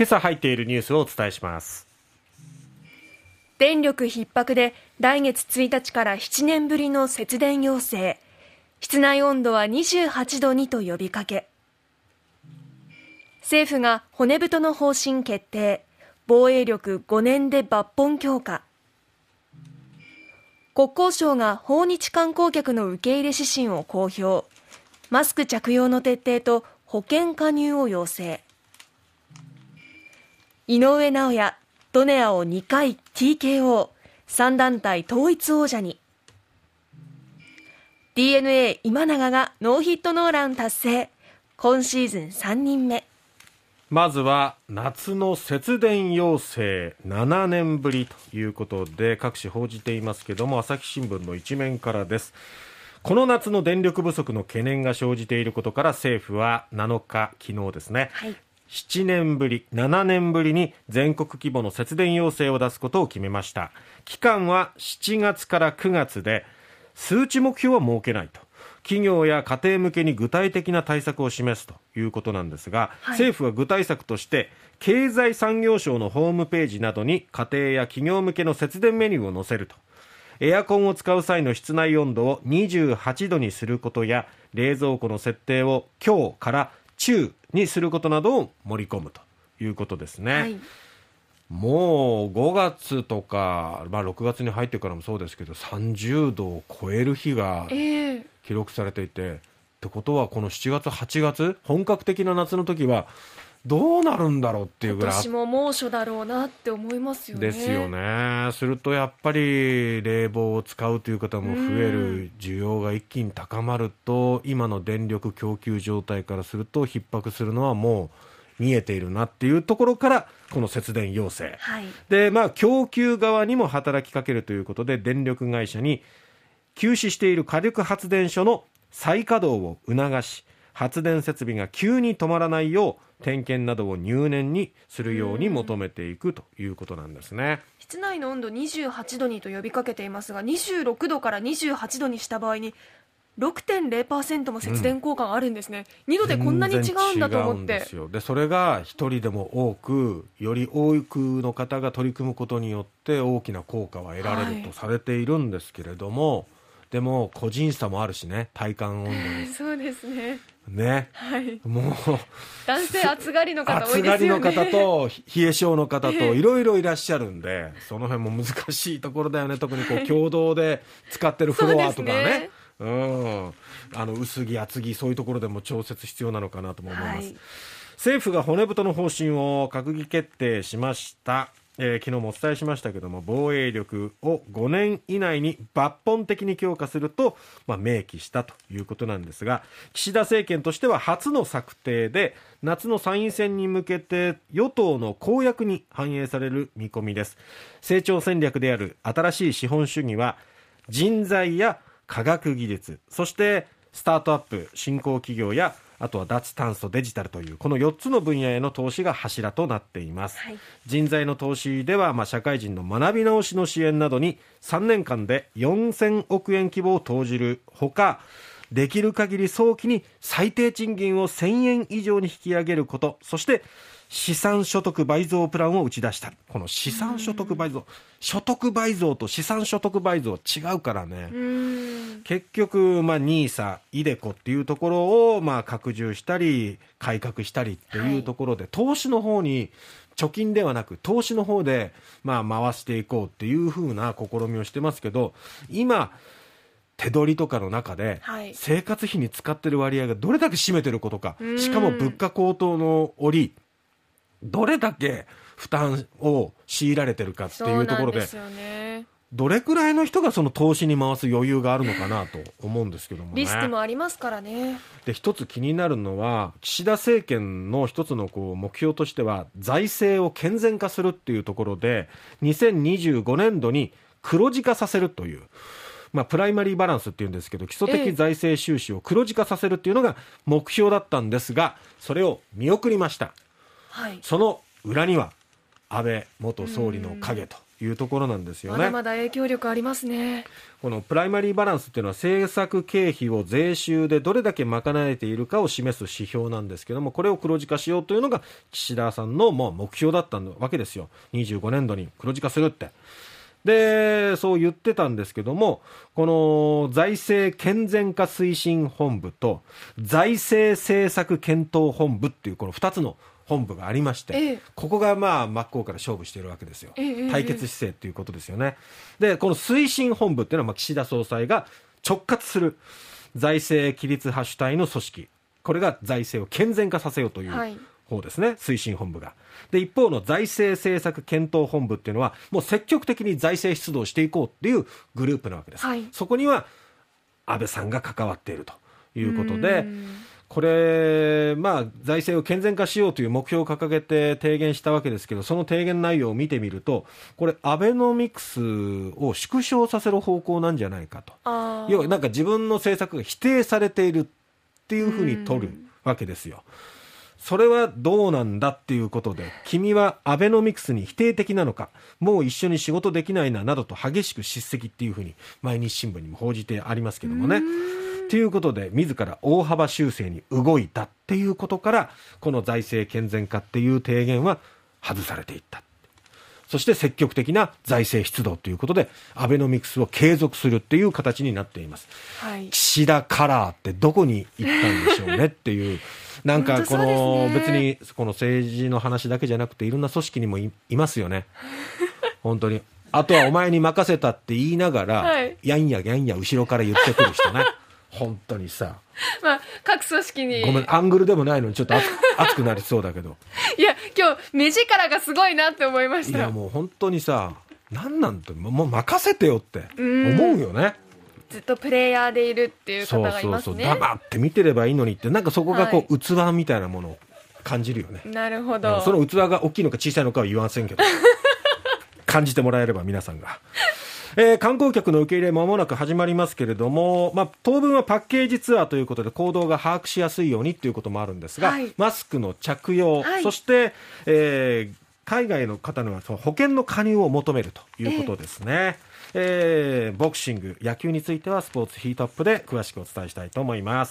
今朝入っているニュースをお伝えします。電力逼迫で来月1日から7年ぶりの節電要請。室内温度は28度にと呼びかけ。政府が骨太の方針決定。防衛力5年で抜本強化。国交省が訪日観光客の受け入れ指針を公表。マスク着用の徹底と保険加入を要請。井上尚弥ドネアを2回 TKO3 団体統一王者に。DNA 今永がノーヒットノーラン達成。今シーズン3人目。まずは夏の節電要請7年ぶりということで各紙報じていますけども朝日新聞の一面からです。この夏の電力不足の懸念が生じていることから政府は7日昨日ですね、はい、7年ぶり、7年ぶりに全国規模の節電要請を出すことを決めました。期間は7月から9月で、数値目標は設けないと。企業や家庭向けに具体的な対策を示すということなんですが、はい、政府は具体策として経済産業省のホームページなどに家庭や企業向けの節電メニューを載せるとエアコンを使う際の室内温度を28度にすることや冷蔵庫の設定を強から中にすることなどを盛り込むということですね。はいもう5月とか、まあ、6月に入ってからもそうですけど30度を超える日が記録されていて、えー、ってことはこの7月8月本格的な夏の時はどうなるんだろうっていうぐらい今年も猛暑だろうなって思いますよね。ですよね。するとやっぱり冷房を使うという方も増える需要が一気に高まると今の電力供給状態からすると逼迫するのはもう見えているなっていうところからこの節電要請、はい、でまあ供給側にも働きかけるということで電力会社に休止している火力発電所の再稼働を促し発電設備が急に止まらないよう点検などを入念にするように求めていくということなんですね。室内の温度28度にと呼びかけていますが26度から28度にした場合に6.0%も節電効果があるんですね、うん、2度でこんなに違うんだと思って。でそれが1人でも多くより多くの方が取り組むことによって大きな効果は得られるとされているんですけれども、はい、でも個人差もあるしね体感温度に。そうですね。ね、はい、もう男性暑がりの方多いですよね。暑がりの方と冷え性の方といろいろいらっしゃるんでその辺も難しいところだよね。特にこう 共同で使ってるフロアとかね。うん、あの薄着、厚着、そういうところでも調節必要なのかなとも思います。はい、政府が骨太の方針を閣議決定しました。えー、昨日もお伝えしましたけども防衛力を5年以内に抜本的に強化すると、まあ、明記したということなんですが岸田政権としては初の策定で夏の参院選に向けて与党の公約に反映される見込みです。成長戦略である新しい資本主義は人材や科学技術そしてスタートアップ新興企業やあとは脱炭素デジタルというこの4つの分野への投資が柱となっています、はい、人材の投資では、まあ、社会人の学び直しの支援などに3年間で4000億円規模を投じるほかできる限り早期に最低賃金を1000円以上に引き上げることそして資産所得倍増プランを打ち出した。この資産所得倍増。所得倍増と資産所得倍増違うからね。結局、まあ、NISA、イデコっていうところを、まあ、拡充したり改革したりっていうところで、はい、投資の方に貯金ではなく投資の方で、まあ、回していこうっていうふうな試みをしてますけど今手取りとかの中で、生活費に使ってる割合がどれだけ占めてることか、しかも物価高騰の折どれだけ負担を強いられてるかっていうところで。どれくらいの人がその投資に回す余裕があるのかなと思うんですけども、ね、リスクもありますからね。で、一つ気になるのは、岸田政権の一つのこう目標としては、財政を健全化するっていうところで、2025年度に黒字化させるという。まあ、プライマリーバランスっていうんですけど、基礎的財政収支を黒字化させるっていうのが目標だったんですが、それを見送りました。はい、その裏には安倍元総理の影というところなんですよね。まだまだ影響力ありますね。このプライマリーバランスっていうのは政策経費を税収でどれだけ賄えているかを示す指標なんですけどもこれを黒字化しようというのが岸田さんのもう目標だったわけですよ25年度に黒字化するってでそう言ってたんですけどもこの財政健全化推進本部と財政政策検討本部っていうこの2つの本部がありまして、ええ。ここがまあ真っ向から勝負しているわけですよ、ええ対決姿勢っていうことですよね。でこの推進本部っていうのはまあ岸田総裁が直轄する財政規律派主体の組織。これが財政を健全化させようというはい。方ですね、推進本部が。で一方の財政政策検討本部っていうのはもう積極的に財政出動していこうっていうグループなわけです。はい。そこには安倍さんが関わっているということうでんこれ、まあ、財政を健全化しようという目標を掲げて提言したわけですけど、その提言内容を見てみると、これ、アベノミクスを縮小させる方向なんじゃないかと。要は、なんか自分の政策が否定されているっていうふうに取るうんわけですよ。それはどうなんだっていうことで、君はアベノミクスに否定的なのか、もう一緒に仕事できないな、などと激しく叱責っていうふうに、毎日新聞にも報じてありますけどもね。ということで、自ら大幅修正に動いたっていうことから、この財政健全化っていう提言は外されていった。そして積極的な財政出動ということで、アベノミクスを継続するっていう形になっています。はい岸田カラーってどこに行ったんでしょうねっていう、なんかこの、別にこの政治の話だけじゃなくて、いろんな組織にもいいますよね。本当に。あとはお前に任せたって言いながら、はいやんややんや後ろから言ってくる人ね。本当にさ。まあ各組織にごめん、アングルでもないのにちょっと熱く なりそうだけど。いや今日目力がすごいなって思いましたいやもう本当にさ、なんなんて、もう任せてよってうん思うよね。ずっとプレイヤーでいるっていう方がいますね黙って見てればいいのにって、なんかそこがこう、は器みたいなものを感じるよね。なるほうんどその器が大きいのか小さいのかは言わんせんけど、感じてもらえれば皆さんが。えー観光客の受け入れまもなく始まりますけれども、まあ、当分はパッケージツアーということで行動が把握しやすいようにということもあるんですが、はいマスクの着用、はいそして、えー海外の方にはその保険の加入を求めるということですね。えーボクシング、野球についてはスポーツヒートアップで詳しくお伝えしたいと思います。